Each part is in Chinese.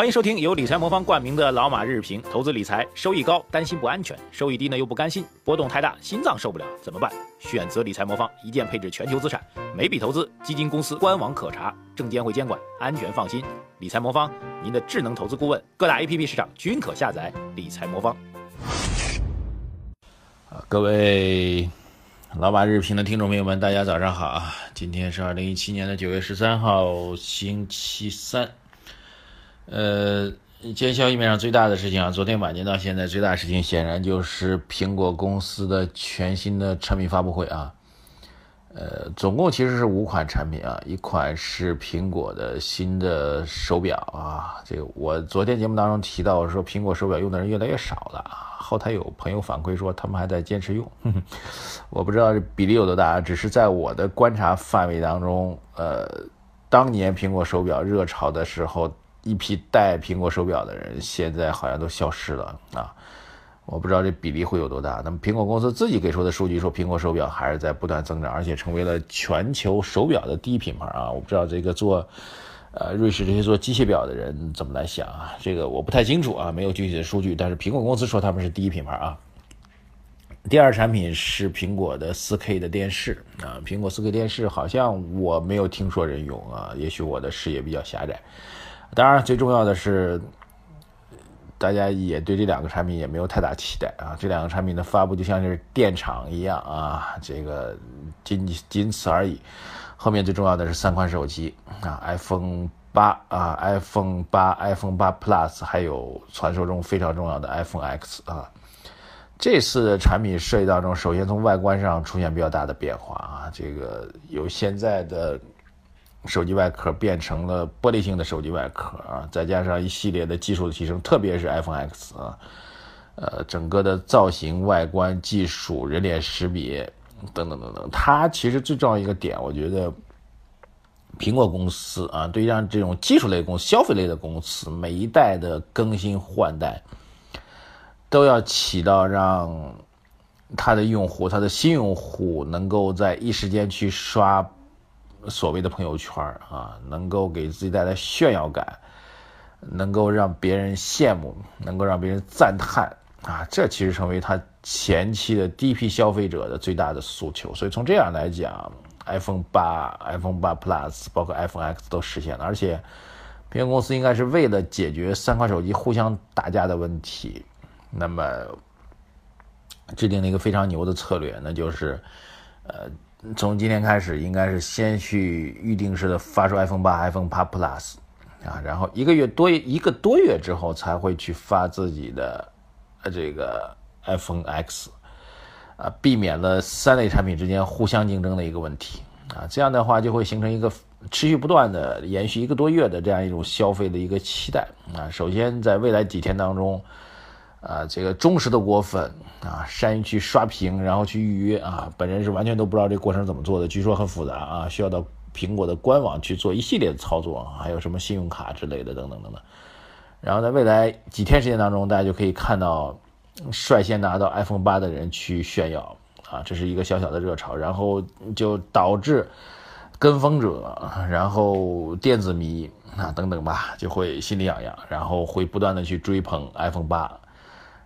欢迎收听由理财魔方冠名的老马日评。投资理财收益高，担心不安全；收益低呢又不甘心，波动太大，心脏受不了，怎么办？选择理财魔方，一键配置全球资产，每笔投资基金公司官网可查，证监会监管，安全放心。理财魔方，您的智能投资顾问，各大 APP 市场均可下载。理财魔方。啊各位老马日评的听众朋友们，大家早上好啊！今天是二零一七年的九月十三号，星期三。呃，今天消息面上最大的事情啊，昨天晚间到现在最大事情，显然就是苹果公司的全新的产品发布会啊。呃，总共其实是五款产品啊，一款是苹果的新的手表啊。这个我昨天节目当中提到说，苹果手表用的人越来越少了啊。后台有朋友反馈说，他们还在坚持用。我不知道这比例有多大，只是在我的观察范围当中，呃，当年苹果手表热潮的时候。一批戴苹果手表的人，现在好像都消失了啊！我不知道这比例会有多大。那么苹果公司自己给出的数据说，苹果手表还是在不断增长，而且成为了全球手表的第一品牌啊！我不知道这个做，呃，瑞士这些做机械表的人怎么来想啊？这个我不太清楚啊，没有具体的数据。但是苹果公司说他们是第一品牌啊。第二产品是苹果的 4K 的电视啊，苹果 4K 电视好像我没有听说人用啊，也许我的视野比较狭窄。当然，最重要的是，大家也对这两个产品也没有太大期待啊。这两个产品的发布就像是电厂一样啊，这个仅仅此而已。后面最重要的是三款手机啊，iPhone 八啊，iPhone 八、iPhone 八 Plus，还有传说中非常重要的 iPhone X 啊。这次产品设计当中，首先从外观上出现比较大的变化啊，这个有现在的。手机外壳变成了玻璃性的手机外壳啊，再加上一系列的技术的提升，特别是 iPhone X 啊，呃，整个的造型、外观、技术、人脸识别等等等等，它其实最重要一个点，我觉得苹果公司啊，对于让这种技术类公司、消费类的公司，每一代的更新换代都要起到让它的用户、它的新用户能够在一时间去刷。所谓的朋友圈啊，能够给自己带来炫耀感，能够让别人羡慕，能够让别人赞叹啊，这其实成为他前期的第一批消费者的最大的诉求。所以从这样来讲，iPhone 八、iPhone 八 Plus，包括 iPhone X 都实现了。而且，苹果公司应该是为了解决三款手机互相打架的问题，那么制定了一个非常牛的策略，那就是，呃。从今天开始，应该是先去预定式的发售 iPhone 八、iPhone 八 Plus，啊，然后一个月多一个多月之后才会去发自己的这个 iPhone X，啊，避免了三类产品之间互相竞争的一个问题，啊，这样的话就会形成一个持续不断的延续一个多月的这样一种消费的一个期待，啊，首先在未来几天当中。啊，这个忠实的果粉啊，善于去刷屏，然后去预约啊。本人是完全都不知道这过程怎么做的，据说很复杂啊，需要到苹果的官网去做一系列的操作，还有什么信用卡之类的等等等等。然后在未来几天时间当中，大家就可以看到率先拿到 iPhone 八的人去炫耀啊，这是一个小小的热潮，然后就导致跟风者，然后电子迷啊等等吧，就会心里痒痒，然后会不断的去追捧 iPhone 八。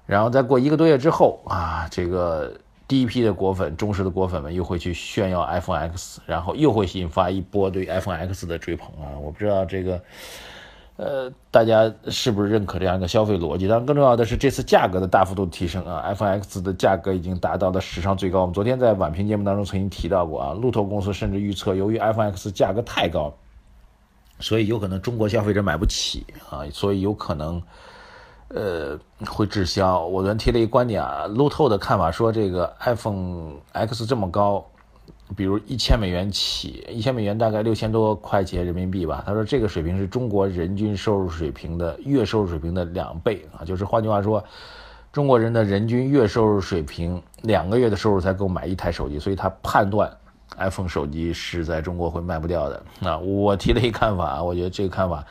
然后再过一个多月之后啊，这个第一批的果粉、忠实的果粉们又会去炫耀 iPhone X，然后又会引发一波对 iPhone X 的追捧啊！我不知道这个，呃，大家是不是认可这样一个消费逻辑？但，更重要的是这次价格的大幅度提升啊！iPhone X 的价格已经达到了史上最高。我们昨天在晚评节目当中曾经提到过啊，路透公司甚至预测，由于 iPhone X 价格太高，所以有可能中国消费者买不起啊，所以有可能。呃，会滞销。我昨天提了一个观点啊，路透的看法说，这个 iPhone X 这么高，比如一千美元起，一千美元大概六千多块钱人民币吧。他说这个水平是中国人均收入水平的月收入水平的两倍啊，就是换句话说，中国人的人均月收入水平两个月的收入才够买一台手机，所以他判断 iPhone 手机是在中国会卖不掉的。那我提了一看法，我觉得这个看法，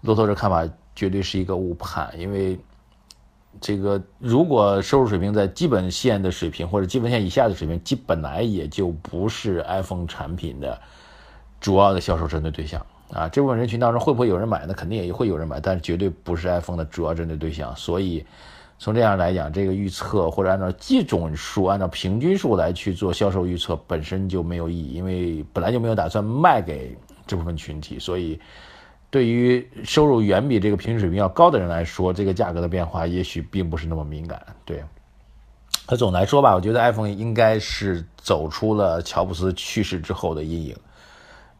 路透这看法。绝对是一个误判，因为这个如果收入水平在基本线的水平或者基本线以下的水平，基本来也就不是 iPhone 产品的主要的销售针对对象啊，这部分人群当中会不会有人买呢？肯定也会有人买，但是绝对不是 iPhone 的主要针对对象。所以从这样来讲，这个预测或者按照基准数、按照平均数来去做销售预测，本身就没有意义，因为本来就没有打算卖给这部分群体。所以对于收入远比这个平均水平要高的人来说，这个价格的变化也许并不是那么敏感。对，那总来说吧，我觉得 iPhone 应该是走出了乔布斯去世之后的阴影。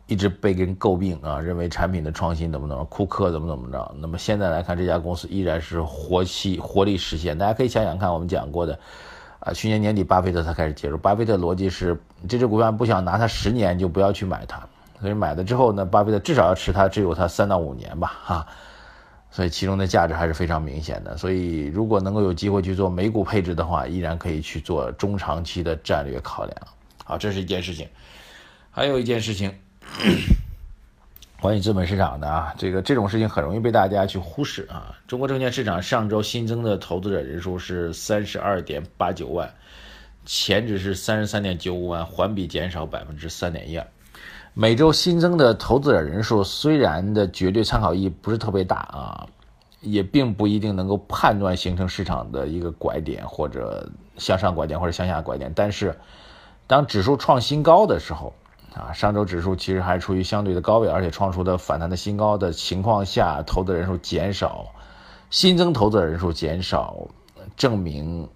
一直被人诟病啊，认为产品的创新怎么怎么，库克怎么怎么着。那么现在来看，这家公司依然是活气活力实现。大家可以想想看，我们讲过的，啊，去年年底巴菲特才开始介入。巴菲特逻辑是，这只股票不想拿它十年，就不要去买它。所以买了之后呢，巴菲特至少要持它，只有它三到五年吧，哈。所以其中的价值还是非常明显的。所以如果能够有机会去做美股配置的话，依然可以去做中长期的战略考量。好，这是一件事情。还有一件事情。关于资本市场的啊，这个这种事情很容易被大家去忽视啊。中国证券市场上周新增的投资者人数是三十二点八九万，前值是三十三点九五万，环比减少百分之三点一二。每周新增的投资者人数虽然的绝对参考意义不是特别大啊，也并不一定能够判断形成市场的一个拐点或者向上拐点或者向下拐点。但是，当指数创新高的时候，啊，上周指数其实还处于相对的高位，而且创出的反弹的新高的情况下，投资人数减少，新增投资者人数减少，证明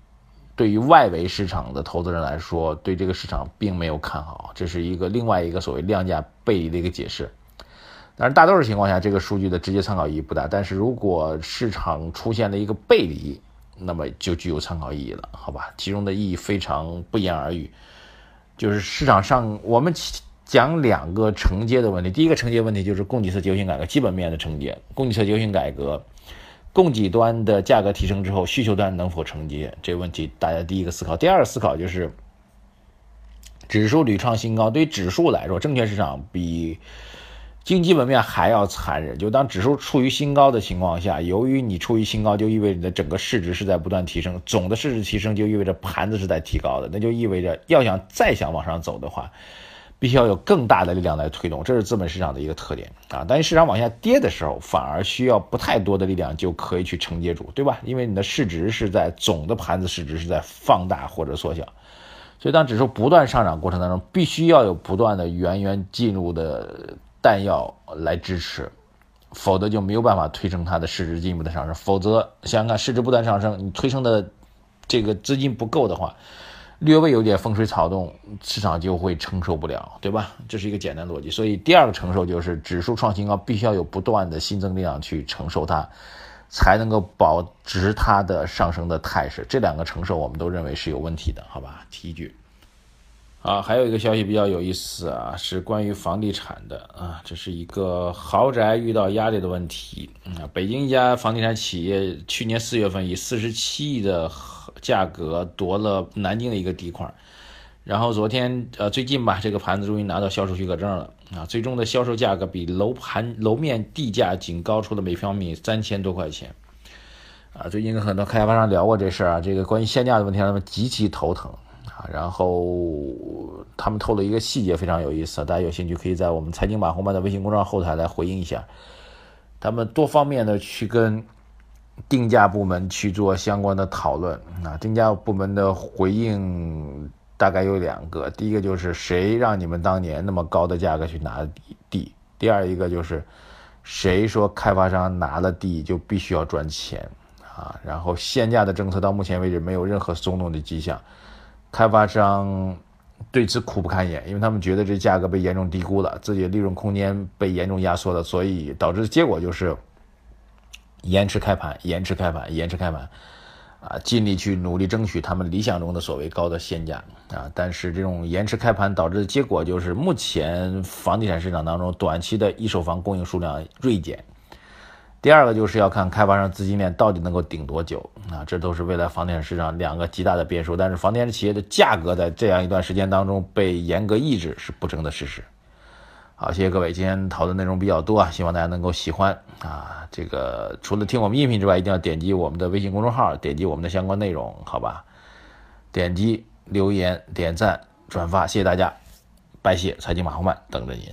对于外围市场的投资人来说，对这个市场并没有看好，这是一个另外一个所谓量价背离的一个解释。但是大多数情况下，这个数据的直接参考意义不大。但是如果市场出现了一个背离，那么就具有参考意义了，好吧？其中的意义非常不言而喻，就是市场上我们。讲两个承接的问题，第一个承接问题就是供给侧结构性改革基本面的承接，供给侧结构性改革，供给端的价格提升之后，需求端能否承接这个问题，大家第一个思考。第二个思考就是指数屡创新高，对于指数来说，证券市场比经济基本面还要残忍。就当指数处于新高的情况下，由于你处于新高，就意味着你的整个市值是在不断提升，总的市值提升就意味着盘子是在提高的，那就意味着要想再想往上走的话。必须要有更大的力量来推动，这是资本市场的一个特点啊。但是市场往下跌的时候，反而需要不太多的力量就可以去承接住，对吧？因为你的市值是在总的盘子市值是在放大或者缩小，所以当指数不断上涨过程当中，必须要有不断的源源进入的弹药来支持，否则就没有办法推升它的市值进一步的上升。否则想想看，市值不断上升，你推升的这个资金不够的话。略微有点风吹草动，市场就会承受不了，对吧？这是一个简单逻辑。所以第二个承受就是指数创新高，必须要有不断的新增力量去承受它，才能够保持它的上升的态势。这两个承受我们都认为是有问题的，好吧？提一句。啊，还有一个消息比较有意思啊，是关于房地产的啊，这是一个豪宅遇到压力的问题啊。北京一家房地产企业去年四月份以四十七亿的价格夺了南京的一个地块，然后昨天呃最近吧，这个盘子终于拿到销售许可证了啊，最终的销售价格比楼盘楼面地价仅高出了每平方米三千多块钱啊。最近跟很多开发商聊过这事儿啊，这个关于限价的问题他们极其头疼。啊，然后他们透露一个细节非常有意思，大家有兴趣可以在我们财经马红漫的微信公众号后台来回应一下。他们多方面的去跟定价部门去做相关的讨论。啊，定价部门的回应大概有两个，第一个就是谁让你们当年那么高的价格去拿地，第二一个就是谁说开发商拿了地就必须要赚钱。啊，然后限价的政策到目前为止没有任何松动的迹象。开发商对此苦不堪言，因为他们觉得这价格被严重低估了，自己的利润空间被严重压缩了，所以导致的结果就是延迟开盘、延迟开盘、延迟开盘，啊，尽力去努力争取他们理想中的所谓高的限价啊，但是这种延迟开盘导致的结果就是目前房地产市场当中短期的一手房供应数量锐减。第二个就是要看开发商资金链到底能够顶多久啊，这都是未来房地产市场两个极大的变数。但是房地产企业的价格在这样一段时间当中被严格抑制是不争的事实。好，谢谢各位，今天讨论内容比较多啊，希望大家能够喜欢啊。这个除了听我们音频之外，一定要点击我们的微信公众号，点击我们的相关内容，好吧？点击留言、点赞、转发，谢谢大家，拜谢财经马后曼等着您。